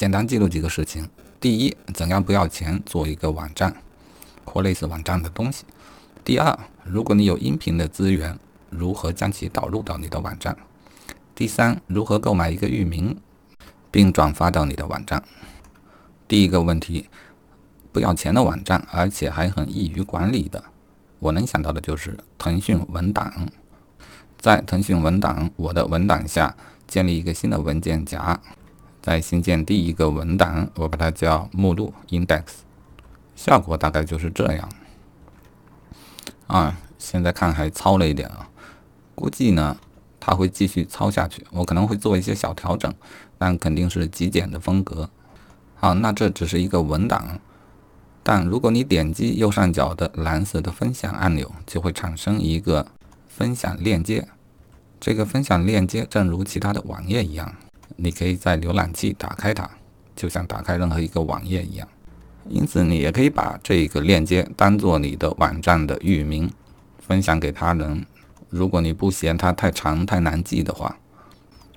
简单记录几个事情：第一，怎样不要钱做一个网站或类似网站的东西；第二，如果你有音频的资源，如何将其导入到你的网站；第三，如何购买一个域名并转发到你的网站。第一个问题，不要钱的网站，而且还很易于管理的，我能想到的就是腾讯文档。在腾讯文档我的文档下建立一个新的文件夹。在新建第一个文档，我把它叫目录 （index），效果大概就是这样。啊，现在看还糙了一点啊，估计呢它会继续糙下去，我可能会做一些小调整，但肯定是极简的风格。好，那这只是一个文档，但如果你点击右上角的蓝色的分享按钮，就会产生一个分享链接。这个分享链接正如其他的网页一样。你可以在浏览器打开它，就像打开任何一个网页一样。因此，你也可以把这个链接当做你的网站的域名，分享给他人。如果你不嫌它太长太难记的话。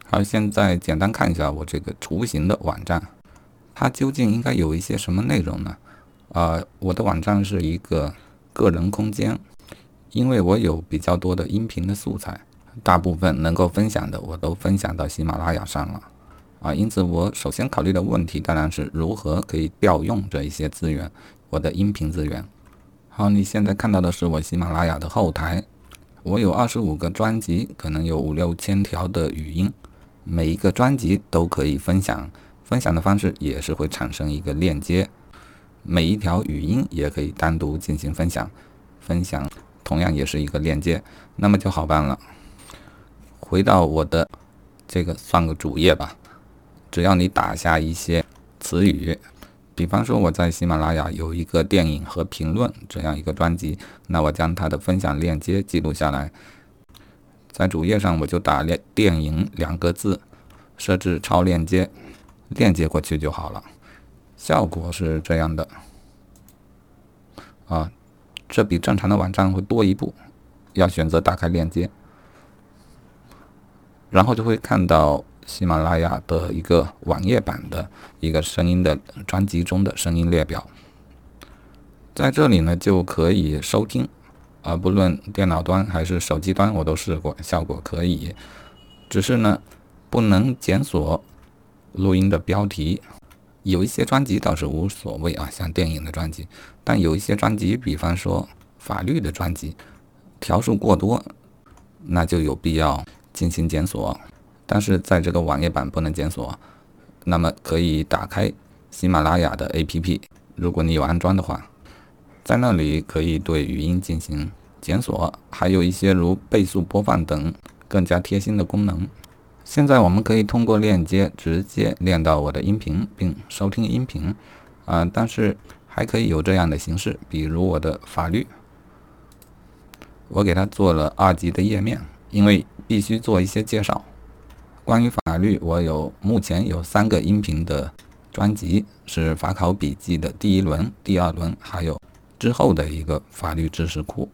好，现在简单看一下我这个雏形的网站，它究竟应该有一些什么内容呢？啊，我的网站是一个个人空间，因为我有比较多的音频的素材，大部分能够分享的我都分享到喜马拉雅上了。啊，因此我首先考虑的问题当然是如何可以调用这一些资源，我的音频资源。好，你现在看到的是我喜马拉雅的后台，我有二十五个专辑，可能有五六千条的语音，每一个专辑都可以分享，分享的方式也是会产生一个链接，每一条语音也可以单独进行分享，分享同样也是一个链接，那么就好办了。回到我的这个算个主页吧。只要你打下一些词语，比方说我在喜马拉雅有一个电影和评论这样一个专辑，那我将它的分享链接记录下来，在主页上我就打“电电影”两个字，设置超链接，链接过去就好了。效果是这样的，啊，这比正常的网站会多一步，要选择打开链接，然后就会看到。喜马拉雅的一个网页版的一个声音的专辑中的声音列表，在这里呢就可以收听，啊，不论电脑端还是手机端，我都试过，效果可以。只是呢，不能检索录音的标题。有一些专辑倒是无所谓啊，像电影的专辑，但有一些专辑，比方说法律的专辑，条数过多，那就有必要进行检索。但是在这个网页版不能检索，那么可以打开喜马拉雅的 APP，如果你有安装的话，在那里可以对语音进行检索，还有一些如倍速播放等更加贴心的功能。现在我们可以通过链接直接连到我的音频并收听音频，啊，但是还可以有这样的形式，比如我的法律，我给它做了二级的页面，因为必须做一些介绍。关于法律，我有目前有三个音频的专辑，是法考笔记的第一轮、第二轮，还有之后的一个法律知识库。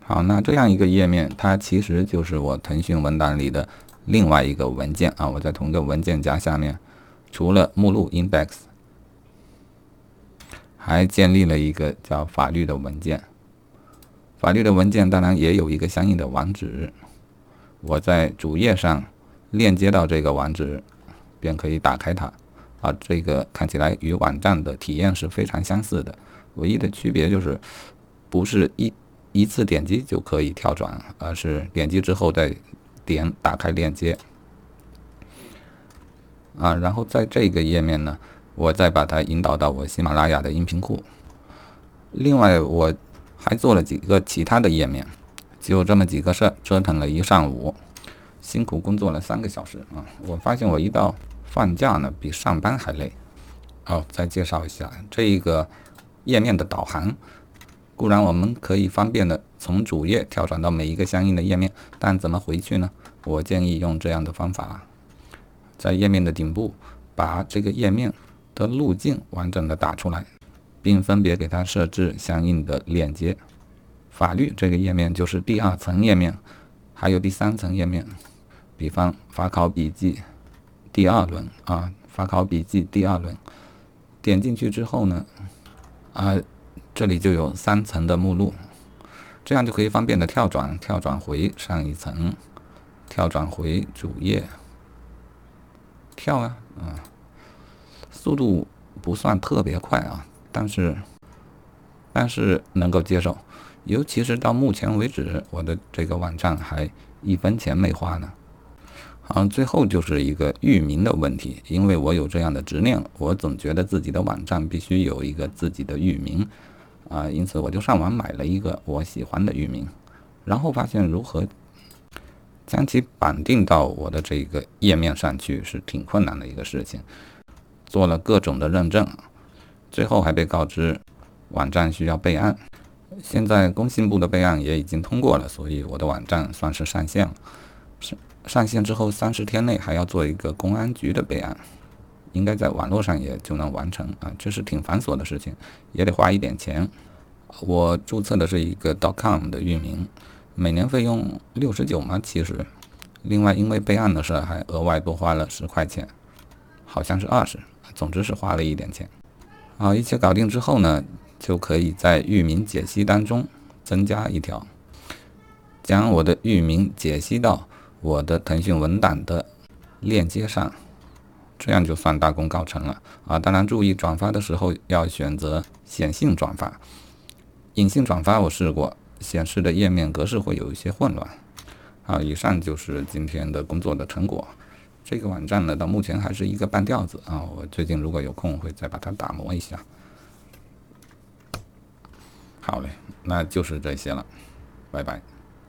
好，那这样一个页面，它其实就是我腾讯文档里的另外一个文件啊。我在同一个文件夹下面，除了目录 index，还建立了一个叫法律的文件。法律的文件当然也有一个相应的网址，我在主页上。链接到这个网址，便可以打开它。啊，这个看起来与网站的体验是非常相似的，唯一的区别就是不是一一次点击就可以跳转，而是点击之后再点打开链接。啊，然后在这个页面呢，我再把它引导到我喜马拉雅的音频库。另外，我还做了几个其他的页面，就这么几个事儿，折腾了一上午。辛苦工作了三个小时啊！我发现我一到放假呢，比上班还累。好，再介绍一下这一个页面的导航。固然我们可以方便的从主页跳转到每一个相应的页面，但怎么回去呢？我建议用这样的方法，在页面的顶部把这个页面的路径完整的打出来，并分别给它设置相应的链接。法律这个页面就是第二层页面，还有第三层页面。比方法考笔记第二轮啊，法考笔记第二轮，点进去之后呢，啊，这里就有三层的目录，这样就可以方便的跳转，跳转回上一层，跳转回主页，跳啊，啊，速度不算特别快啊，但是但是能够接受，尤其是到目前为止，我的这个网站还一分钱没花呢。啊，最后就是一个域名的问题，因为我有这样的执念，我总觉得自己的网站必须有一个自己的域名，啊，因此我就上网买了一个我喜欢的域名，然后发现如何将其绑定到我的这个页面上去是挺困难的一个事情，做了各种的认证，最后还被告知网站需要备案，现在工信部的备案也已经通过了，所以我的网站算是上线了，上。上线之后三十天内还要做一个公安局的备案，应该在网络上也就能完成啊，这是挺繁琐的事情，也得花一点钱。我注册的是一个 .com 的域名，每年费用六十九嘛，其实，另外因为备案的事还额外多花了十块钱，好像是二十，总之是花了一点钱。好，一切搞定之后呢，就可以在域名解析当中增加一条，将我的域名解析到。我的腾讯文档的链接上，这样就算大功告成了啊！当然，注意转发的时候要选择显性转发，隐性转发我试过，显示的页面格式会有一些混乱。啊，以上就是今天的工作的成果。这个网站呢，到目前还是一个半吊子啊！我最近如果有空会再把它打磨一下。好嘞，那就是这些了，拜拜。